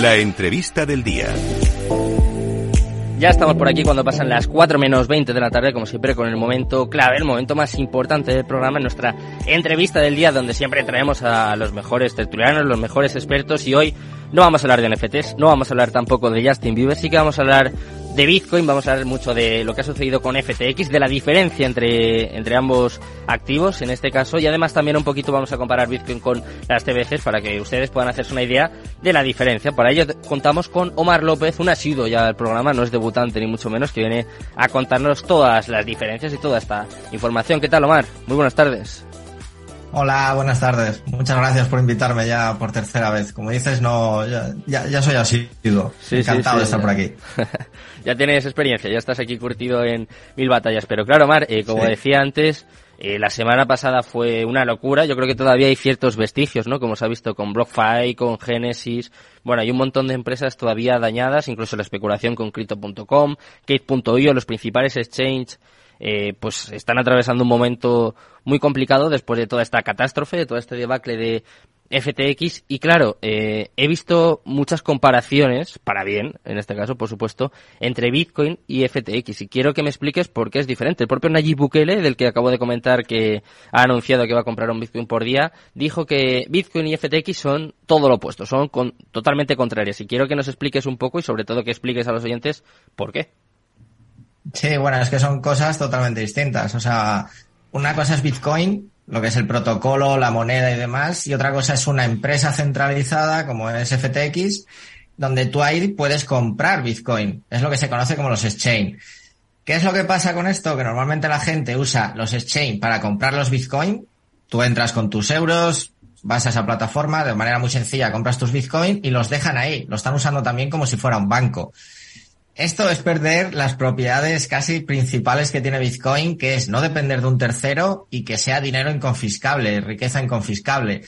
La entrevista del día. Ya estamos por aquí cuando pasan las 4 menos 20 de la tarde, como siempre, con el momento clave, el momento más importante del programa, nuestra entrevista del día, donde siempre traemos a los mejores tertulianos, los mejores expertos, y hoy no vamos a hablar de NFTs, no vamos a hablar tampoco de Justin Bieber, sí que vamos a hablar de Bitcoin, vamos a hablar mucho de lo que ha sucedido con FTX, de la diferencia entre, entre ambos activos en este caso y además también un poquito vamos a comparar Bitcoin con las TBCs para que ustedes puedan hacerse una idea de la diferencia. Para ello contamos con Omar López, un asido ya al programa, no es debutante ni mucho menos, que viene a contarnos todas las diferencias y toda esta información. ¿Qué tal Omar? Muy buenas tardes. Hola, buenas tardes. Muchas gracias por invitarme ya por tercera vez. Como dices, no, ya, ya, soy así. Encantado de estar por aquí. ya tienes experiencia, ya estás aquí curtido en mil batallas. Pero claro, Mar, eh, como decía antes, eh, la semana pasada fue una locura. Yo creo que todavía hay ciertos vestigios, ¿no? Como se ha visto con BlockFi, con Genesis. Bueno, hay un montón de empresas todavía dañadas, incluso la especulación con Crypto.com, Kate.io, los principales exchanges eh, pues están atravesando un momento muy complicado después de toda esta catástrofe, de todo este debacle de FTX y claro, eh, he visto muchas comparaciones, para bien, en este caso, por supuesto, entre Bitcoin y FTX y quiero que me expliques por qué es diferente. El propio Nayib Bukele, del que acabo de comentar que ha anunciado que va a comprar un Bitcoin por día, dijo que Bitcoin y FTX son todo lo opuesto, son totalmente contrarias y quiero que nos expliques un poco y sobre todo que expliques a los oyentes por qué. Sí, bueno, es que son cosas totalmente distintas. O sea, una cosa es Bitcoin, lo que es el protocolo, la moneda y demás, y otra cosa es una empresa centralizada como es FTX, donde tú ahí puedes comprar Bitcoin. Es lo que se conoce como los exchange. ¿Qué es lo que pasa con esto? Que normalmente la gente usa los exchange para comprar los Bitcoin. Tú entras con tus euros, vas a esa plataforma, de manera muy sencilla compras tus Bitcoin y los dejan ahí. Lo están usando también como si fuera un banco. Esto es perder las propiedades casi principales que tiene Bitcoin, que es no depender de un tercero y que sea dinero inconfiscable, riqueza inconfiscable.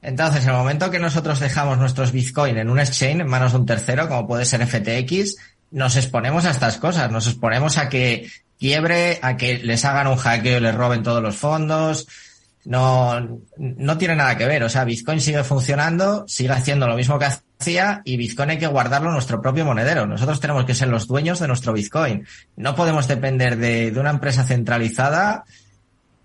Entonces, en el momento que nosotros dejamos nuestros Bitcoin en un exchange, en manos de un tercero, como puede ser FTX, nos exponemos a estas cosas, nos exponemos a que quiebre, a que les hagan un hackeo y les roben todos los fondos. No, no tiene nada que ver. O sea, Bitcoin sigue funcionando, sigue haciendo lo mismo que hace y Bitcoin hay que guardarlo en nuestro propio monedero. Nosotros tenemos que ser los dueños de nuestro Bitcoin. No podemos depender de, una empresa centralizada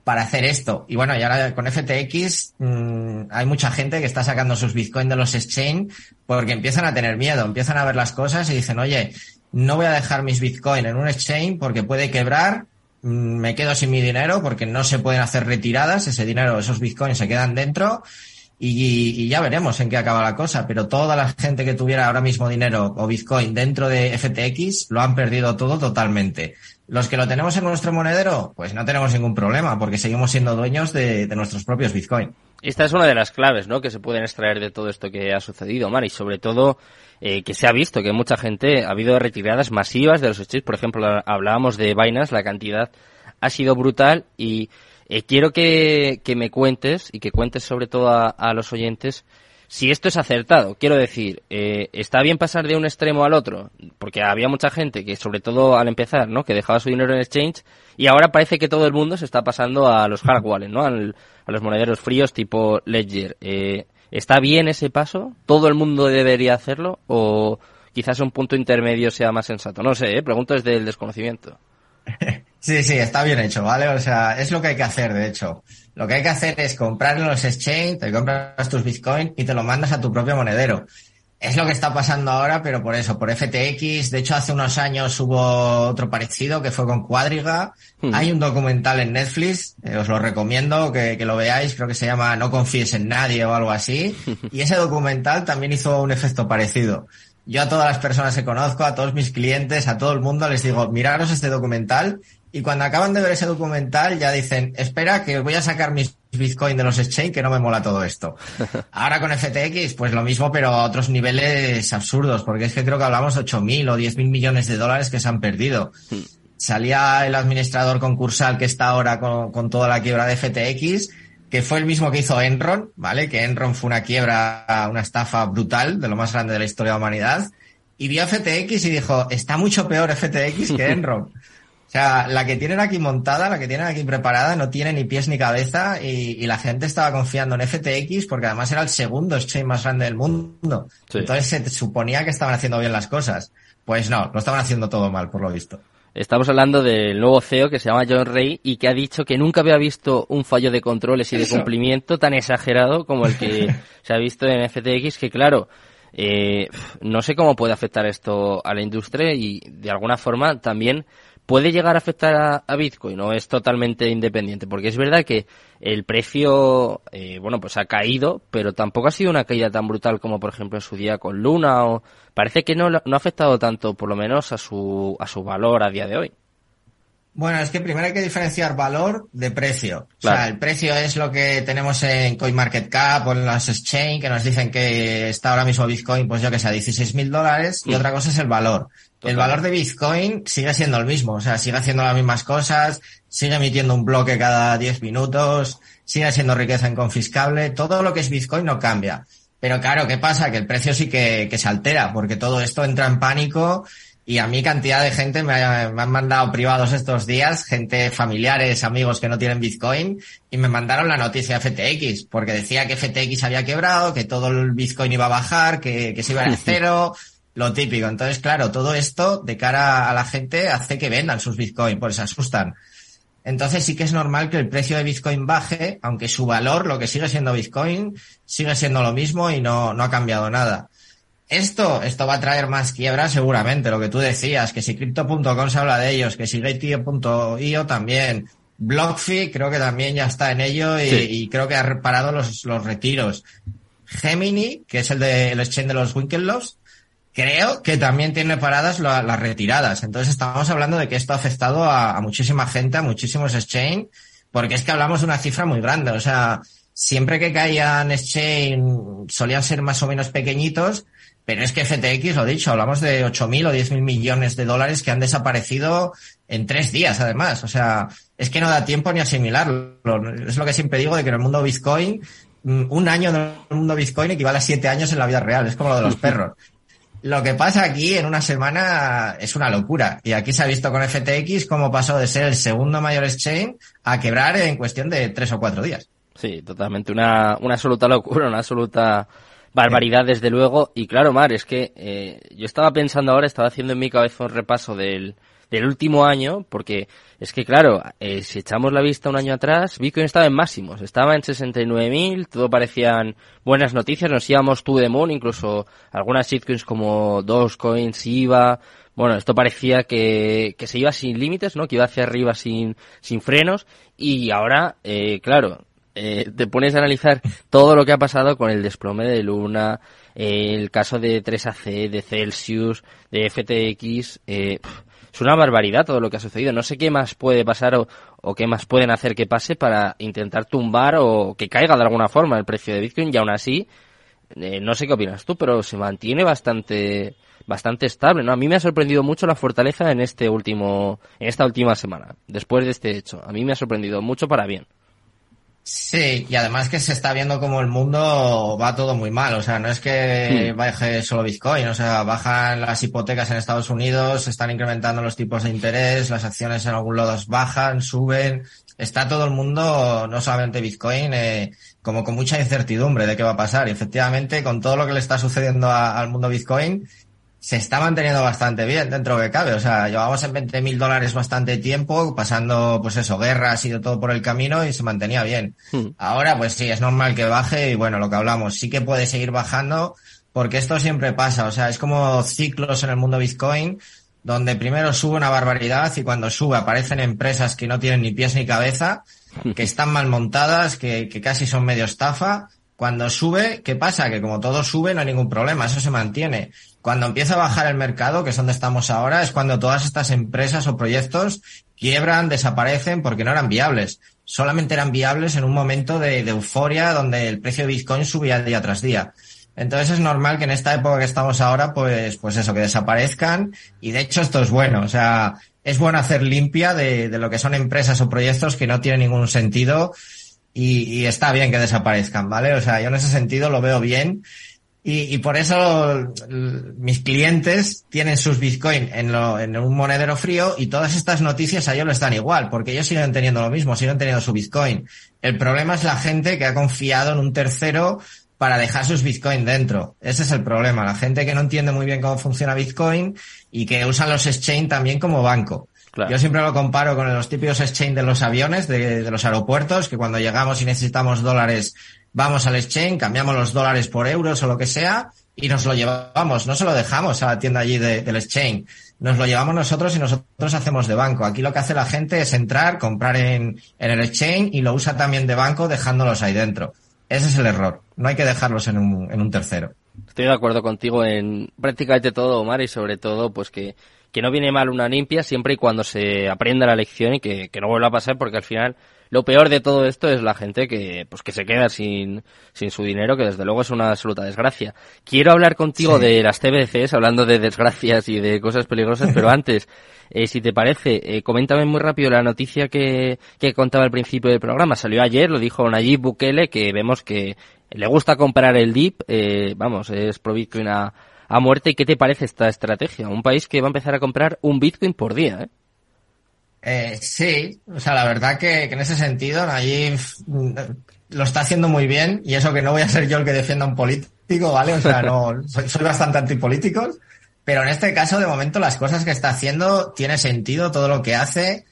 para hacer esto. Y bueno, y ahora con FTX mm, hay mucha gente que está sacando sus Bitcoin de los exchange porque empiezan a tener miedo, empiezan a ver las cosas y dicen, oye, no voy a dejar mis Bitcoin en un exchange porque puede quebrar, mm, me quedo sin mi dinero porque no se pueden hacer retiradas, ese dinero, esos Bitcoins se quedan dentro y, ya veremos en qué acaba la cosa, pero toda la gente que tuviera ahora mismo dinero o Bitcoin dentro de FTX lo han perdido todo totalmente. Los que lo tenemos en nuestro monedero, pues no tenemos ningún problema, porque seguimos siendo dueños de, nuestros propios Bitcoin. Esta es una de las claves, ¿no? Que se pueden extraer de todo esto que ha sucedido, Mar, y sobre todo eh, que se ha visto que mucha gente ha habido retiradas masivas de los exchanges. Por ejemplo, hablábamos de Binance, la cantidad ha sido brutal y eh, quiero que, que, me cuentes y que cuentes sobre todo a, los oyentes si esto es acertado. Quiero decir, eh, ¿está bien pasar de un extremo al otro? Porque había mucha gente que, sobre todo al empezar, ¿no? Que dejaba su dinero en exchange y ahora parece que todo el mundo se está pasando a los hard wallets, ¿no? a los monederos fríos tipo Ledger. Eh, ¿Está bien ese paso? ¿Todo el mundo debería hacerlo? ¿O quizás un punto intermedio sea más sensato? No sé, ¿eh? pregunto desde el desconocimiento. Sí, sí, está bien hecho, ¿vale? O sea, es lo que hay que hacer, de hecho. Lo que hay que hacer es comprar en los exchange, te compras tus Bitcoin y te lo mandas a tu propio monedero. Es lo que está pasando ahora, pero por eso, por FTX. De hecho, hace unos años hubo otro parecido que fue con Cuadriga. Hmm. Hay un documental en Netflix, eh, os lo recomiendo que, que, lo veáis, creo que se llama No confíes en nadie o algo así. Y ese documental también hizo un efecto parecido. Yo a todas las personas que conozco, a todos mis clientes, a todo el mundo les digo, miraros este documental y cuando acaban de ver ese documental ya dicen, espera que voy a sacar mis Bitcoin de los exchange que no me mola todo esto. Ahora con FTX, pues lo mismo, pero a otros niveles absurdos, porque es que creo que hablamos de 8.000 o 10.000 millones de dólares que se han perdido. Hmm. Salía el administrador concursal que está ahora con, con toda la quiebra de FTX que fue el mismo que hizo Enron, ¿vale? Que Enron fue una quiebra, una estafa brutal, de lo más grande de la historia de la humanidad, y vio FTX y dijo, está mucho peor FTX que Enron. O sea, la que tienen aquí montada, la que tienen aquí preparada, no tiene ni pies ni cabeza y, la gente estaba confiando en FTX porque además era el segundo exchange más grande del mundo. Entonces se suponía que estaban haciendo bien las cosas. Pues no, lo estaban haciendo todo mal, por lo visto. Estamos hablando del nuevo CEO que se llama John Ray y que ha dicho que nunca había visto un fallo de controles y de cumplimiento tan exagerado como el que se ha visto en FTX, que claro, eh, no sé cómo puede afectar esto a la industria y de alguna forma también puede llegar a afectar a, Bitcoin no es totalmente independiente porque es verdad que el precio eh, bueno pues ha caído pero tampoco ha sido una caída tan brutal como por ejemplo en su día con Luna o parece que no, no ha afectado tanto por lo menos a su a su valor a día de hoy bueno, es que primero hay que diferenciar valor de precio. O sea, el precio es lo que tenemos en CoinMarketCap o en las exchange que nos dicen que está ahora mismo Bitcoin, pues yo que sé, a 16 mil dólares y mm. otra cosa es el valor. El valor de Bitcoin sigue siendo el mismo, o sea, sigue haciendo las mismas cosas, sigue emitiendo un bloque cada 10 minutos, sigue siendo riqueza inconfiscable, todo lo que es Bitcoin no cambia. Pero claro, ¿qué pasa? Que el precio sí que, que se altera, porque todo esto entra en pánico y a mí cantidad de gente me, han mandado privados estos días, gente familiares, amigos que no tienen Bitcoin, y me mandaron la noticia de FTX, porque decía que FTX había quebrado, que todo el Bitcoin iba a bajar, que, que se iba a cero, lo típico. Entonces, claro, todo esto de cara a la gente hace que vendan sus Bitcoin, pues se asustan. Entonces sí que es normal que el precio de Bitcoin baje, aunque su valor, lo que sigue siendo Bitcoin, sigue siendo lo mismo y no, no ha cambiado nada. Esto, esto va a traer más quiebra seguramente, lo que tú decías, que si Crypto.com se habla de ellos, que si Gateo.io también, BlockFi creo que también ya está en ello y, creo que ha reparado los, los retiros. Gemini, que es el de el exchange de los Winklevoss, creo que también tiene paradas las retiradas. Entonces estamos hablando de que esto ha afectado a, a muchísima gente, a muchísimos exchange, porque es que hablamos de una cifra muy grande. O sea, siempre que caían exchange solían ser más o menos pequeñitos, pero es que FTX, lo dicho, hablamos de 8.000 o 10.000 millones de dólares que han desaparecido en tres días, además. O sea, es que no da tiempo ni asimilarlo. Es lo que siempre digo de que en el mundo Bitcoin, mm, un año en el mundo Bitcoin equivale a siete años en la vida real. Es como lo de los perros. Lo que pasa aquí en una semana es una locura. Y aquí se ha visto con FTX cómo pasó de ser el segundo mayor exchange a quebrar en cuestión de tres o cuatro días. Sí, totalmente. Una, una absoluta locura, una absoluta barbaridad desde luego. Y claro, Mar, es que eh, yo estaba pensando ahora, estaba haciendo en mi cabeza un repaso del, del último año, porque es que claro, eh, si echamos la vista un año atrás, Bitcoin estaba en máximos, estaba en 69.000, todo parecían buenas noticias, nos íbamos tú de moon, incluso algunas shitcoins como Dogecoin, iba, bueno, esto parecía que, que se iba sin límites, ¿no? Que iba hacia arriba sin, sin frenos, y ahora, eh, claro, eh, te pones a analizar todo lo que ha pasado con el desplome de Luna, el caso de 3AC, de Celsius, de FTX, eh, es una barbaridad todo lo que ha sucedido. No sé qué más puede pasar o, qué más pueden hacer que pase para intentar tumbar o que caiga de alguna forma el precio de Bitcoin y aún así, eh, no sé qué opinas tú, pero se mantiene bastante bastante estable, ¿no? A mí me ha sorprendido mucho la fortaleza en este último, en esta última semana, después de este hecho. A mí me ha sorprendido mucho para bien. Sí, y además que se está viendo como el mundo va todo muy mal. O sea, no es que hmm. baje solo Bitcoin, o sea, bajan las hipotecas en Estados Unidos, se están incrementando los tipos de interés, las acciones en algún lado bajan, suben. Está todo el mundo, no solamente Bitcoin, eh, como con mucha incertidumbre de qué va a pasar. Y efectivamente, con todo lo que le está sucediendo al mundo Bitcoin, se está manteniendo bastante bien dentro de que cabe. O sea, llevamos en 20 mil dólares bastante tiempo, pasando, pues eso, guerras y todo por el camino y se mantenía bien. Hmm. Ahora, pues sí, es normal que baje y bueno, lo que hablamos, sí que puede seguir bajando porque esto siempre pasa. O sea, es como ciclos en el mundo Bitcoin donde primero sube una barbaridad y cuando sube aparecen empresas que no tienen ni pies ni cabeza, que están mal montadas, que, que casi son medio estafa. Cuando sube, ¿qué pasa? Que como todo sube no hay ningún problema, eso se mantiene. Cuando empieza a bajar el mercado, que es donde estamos ahora, es cuando todas estas empresas o proyectos quiebran, desaparecen porque no eran viables. Solamente eran viables en un momento de, euforia donde el precio de Bitcoin subía día tras día. Entonces es normal que en esta época que estamos ahora, pues, pues eso, que desaparezcan. Y de hecho esto es bueno. O sea, es bueno hacer limpia de, lo que son empresas o proyectos que no tienen ningún sentido y, está bien que desaparezcan, ¿vale? O sea, yo en ese sentido lo veo bien Y, por eso mis clientes tienen sus Bitcoin en, en un monedero frío y todas estas noticias a ellos les dan igual, porque ellos siguen teniendo lo mismo, siguen teniendo su Bitcoin. El problema es la gente que ha confiado en un tercero para dejar sus Bitcoin dentro. Ese es el problema. La gente que no entiende muy bien cómo funciona Bitcoin y que usan los exchange también como banco. Yo siempre lo comparo con los típicos exchange de los aviones, de, de, los aeropuertos, que cuando llegamos y necesitamos dólares, vamos al exchange, cambiamos los dólares por euros o lo que sea, y nos lo llevamos. No se lo dejamos a la tienda allí del exchange. Nos lo llevamos nosotros y nosotros hacemos de banco. Aquí lo que hace la gente es entrar, comprar en, en el exchange y lo usa también de banco dejándolos ahí dentro. Ese es el error. No hay que dejarlos en un, en un tercero. Estoy de acuerdo contigo en prácticamente todo, Omar, y sobre todo, pues que que no viene mal una limpia siempre y cuando se aprenda la lección y que, no vuelva a pasar porque al final lo peor de todo esto es la gente que pues que se queda sin, sin su dinero que desde luego es una absoluta desgracia. Quiero hablar contigo de las TBCs hablando de desgracias y de cosas peligrosas, pero antes eh, si te parece, eh, coméntame muy rápido la noticia que, que contaba al principio del programa. Salió ayer, lo dijo Nayib Bukele, que vemos que le gusta comprar el DIP, eh, vamos, es pro Bitcoin a, a muerte. ¿Y qué te parece esta estrategia? Un país que va a empezar a comprar un Bitcoin por día, ¿eh? Eh, sí, o sea, la verdad que, en ese sentido allí mm, lo está haciendo muy bien y eso que no voy a ser yo el que defienda a un político, ¿vale? O sea, no, soy, soy bastante antipolítico, pero en este caso, de momento, las cosas que está haciendo tiene sentido, todo lo que hace.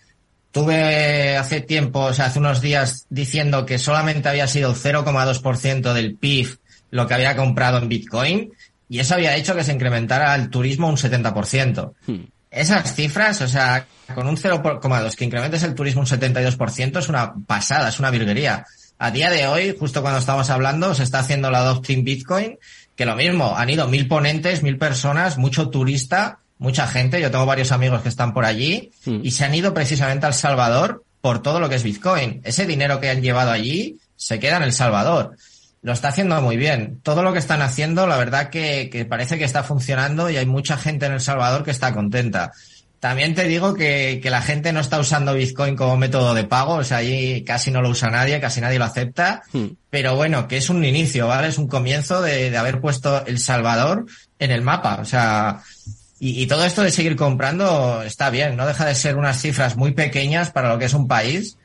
Tuve hace tiempo, o sea, hace unos días diciendo que solamente había sido el 0,2% del PIB lo que había comprado en Bitcoin y eso había hecho que se incrementara el turismo un 70%. Hmm. Esas cifras, o sea, con un 0,2 que incrementes el turismo un 72% es una pasada, es una virguería. A día de hoy, justo cuando estamos hablando, se está haciendo la adopting Bitcoin, que lo mismo, han ido mil ponentes, mil personas, mucho turista, mucha gente, yo tengo varios amigos que están por allí, hmm. y se han ido precisamente al Salvador por todo lo que es Bitcoin. Ese dinero que han llevado allí se queda en El Salvador lo está haciendo muy bien. Todo lo que están haciendo, la verdad que, que, parece que está funcionando y hay mucha gente en El Salvador que está contenta. También te digo que, que, la gente no está usando Bitcoin como método de pago, o sea, allí casi no lo usa nadie, casi nadie lo acepta, hmm. pero bueno, que es un inicio, ¿vale? Es un comienzo de, de haber puesto El Salvador en el mapa, o sea, y, y, todo esto de seguir comprando está bien, no deja de ser unas cifras muy pequeñas para lo que es un país,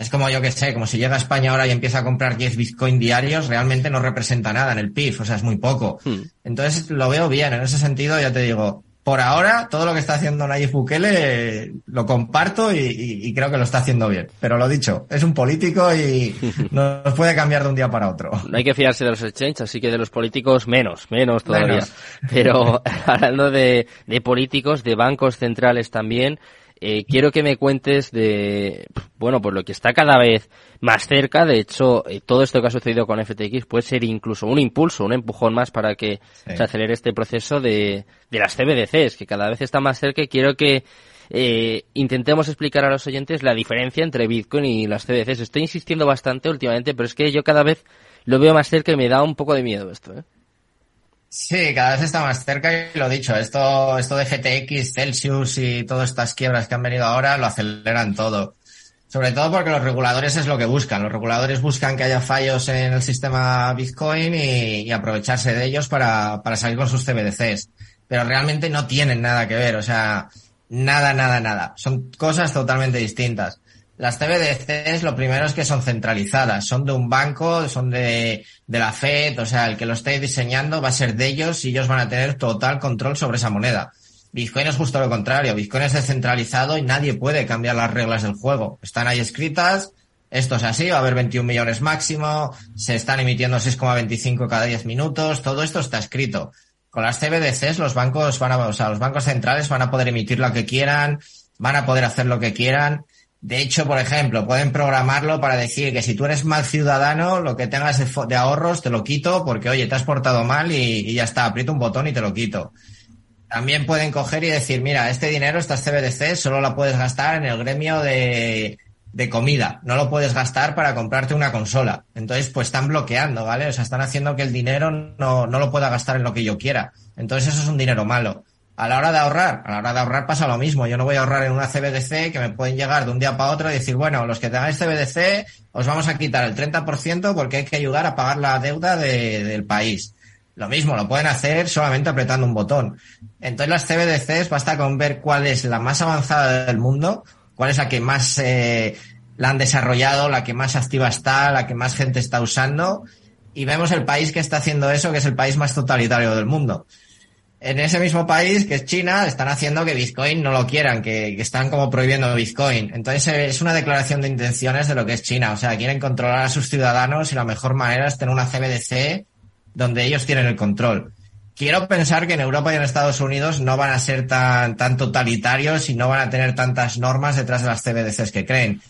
es como yo que sé, como si llega a España ahora y empieza a comprar 10 Bitcoin diarios, realmente no representa nada en el PIB, o sea, es muy poco. Hmm. Entonces lo veo bien, en ese sentido ya te digo, por ahora todo lo que está haciendo Nayib Bukele lo comparto y, creo que lo está haciendo bien. Pero lo dicho, es un político y no nos puede cambiar de un día para otro. No hay que fiarse de los exchanges, así que de los políticos menos, menos todavía. Pero hablando de, de políticos, de bancos centrales también, eh, quiero que me cuentes de, bueno, pues lo que está cada vez más cerca. De hecho, eh, todo esto que ha sucedido con FTX puede ser incluso un impulso, un empujón más para que se acelere este proceso de, de las CBDCs, que cada vez está más cerca y quiero que eh, intentemos explicar a los oyentes la diferencia entre Bitcoin y las CBDCs. Estoy insistiendo bastante últimamente, pero es que yo cada vez lo veo más cerca y me da un poco de miedo esto. ¿eh? Sí, cada vez está más cerca y lo dicho, esto, esto de FTX, Celsius y todas estas quiebras que han venido ahora lo aceleran todo. Sobre todo porque los reguladores es lo que buscan. Los reguladores buscan que haya fallos en el sistema Bitcoin y, aprovecharse de ellos para, para salir con sus CBDCs. Pero realmente no tienen nada que ver, o sea, nada, nada, nada. Son cosas totalmente distintas. Las CBDCs lo primero es que son centralizadas, son de un banco, son de, de la Fed, o sea, el que lo esté diseñando va a ser de ellos y ellos van a tener total control sobre esa moneda. Bitcoin es justo lo contrario, Bitcoin es descentralizado y nadie puede cambiar las reglas del juego. Están ahí escritas, esto es así, va a haber 21 millones máximo, se están emitiendo 6,25 cada 10 minutos, todo esto está escrito. Con las CBDCs los bancos van a, o sea, los bancos centrales van a poder emitir lo que quieran, van a poder hacer lo que quieran de hecho, por ejemplo, pueden programarlo para decir que si tú eres mal ciudadano, lo que tengas de, ahorros te lo quito porque, oye, te has portado mal y, ya está, aprieto un botón y te lo quito. También pueden coger y decir, mira, este dinero, estas CBDC, solo la puedes gastar en el gremio de, de comida. No lo puedes gastar para comprarte una consola. Entonces, pues están bloqueando, ¿vale? O sea, están haciendo que el dinero no, no lo pueda gastar en lo que yo quiera. Entonces, eso es un dinero malo. A la hora de ahorrar, a la hora de ahorrar pasa lo mismo. Yo no voy a ahorrar en una CBDC que me pueden llegar de un día para otro y decir, bueno, los que tengáis CBDC os vamos a quitar el 30% porque hay que ayudar a pagar la deuda del país. Lo mismo, lo pueden hacer solamente apretando un botón. Entonces las CBDCs basta con ver cuál es la más avanzada del mundo, cuál es la que más eh, la han desarrollado, la que más activa está, la que más gente está usando, y vemos el país que está haciendo eso, que es el país más totalitario del mundo. En ese mismo país, que es China, están haciendo que Bitcoin no lo quieran, que, están como prohibiendo Bitcoin. Entonces es una declaración de intenciones de lo que es China. O sea, quieren controlar a sus ciudadanos y la mejor manera es tener una CBDC donde ellos tienen el control. Quiero pensar que en Europa y en Estados Unidos no van a ser tan, totalitarios y no van a tener tantas normas detrás de las CBDCs que creen.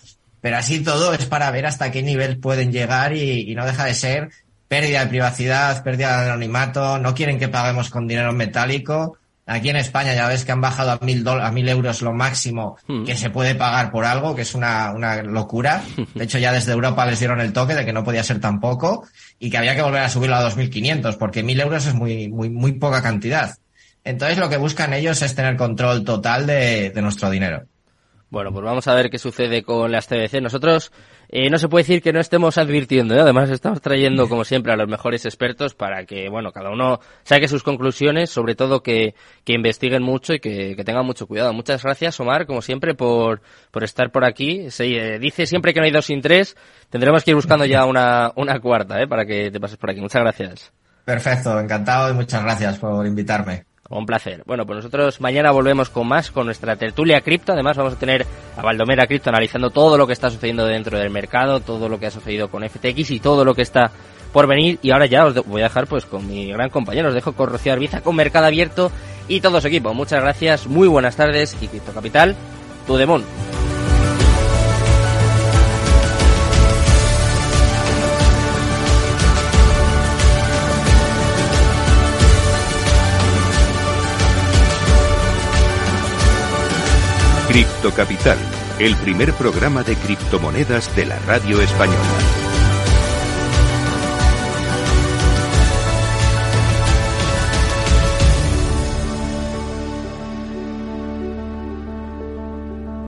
Pero así todo es para ver hasta qué nivel pueden llegar y no deja de ser pérdida de privacidad, pérdida de anonimato, no quieren que paguemos con dinero metálico. Aquí en España ya ves que han bajado a mil, a mil euros lo máximo hmm. que se puede pagar por algo, que es una, una locura. De hecho, ya desde Europa les dieron el toque de que no podía ser tan poco y que había que volver a subirlo a 2.500 porque mil euros es muy, muy, muy poca cantidad. Entonces lo que buscan ellos es tener control total de, de nuestro dinero. Bueno, pues vamos a ver qué sucede con las TBC. Nosotros eh, no se puede decir que no estemos advirtiendo, ¿eh? además estamos trayendo como siempre a los mejores expertos para que, bueno, cada uno saque sus conclusiones, sobre todo que, que investiguen mucho y que, que, tengan mucho cuidado. Muchas gracias, Omar, como siempre, por, por estar por aquí. Se eh, dice siempre que no hay dos sin tres, tendremos que ir buscando ya una, una cuarta, ¿eh? para que te pases por aquí. Muchas gracias. Perfecto, encantado y muchas gracias por invitarme. Un placer. Bueno, pues nosotros mañana volvemos con más, con nuestra tertulia cripto. Además vamos a tener a Valdomera Cripto analizando todo lo que está sucediendo dentro del mercado, todo lo que ha sucedido con FTX y todo lo que está por venir. Y ahora ya os voy a dejar pues con mi gran compañero, os dejo con Rocío Arbiza, con Mercado Abierto y todo su equipo. Muchas gracias, muy buenas tardes y Cripto Capital, tu demon. Cripto Capital, el primer programa de criptomonedas de la radio española.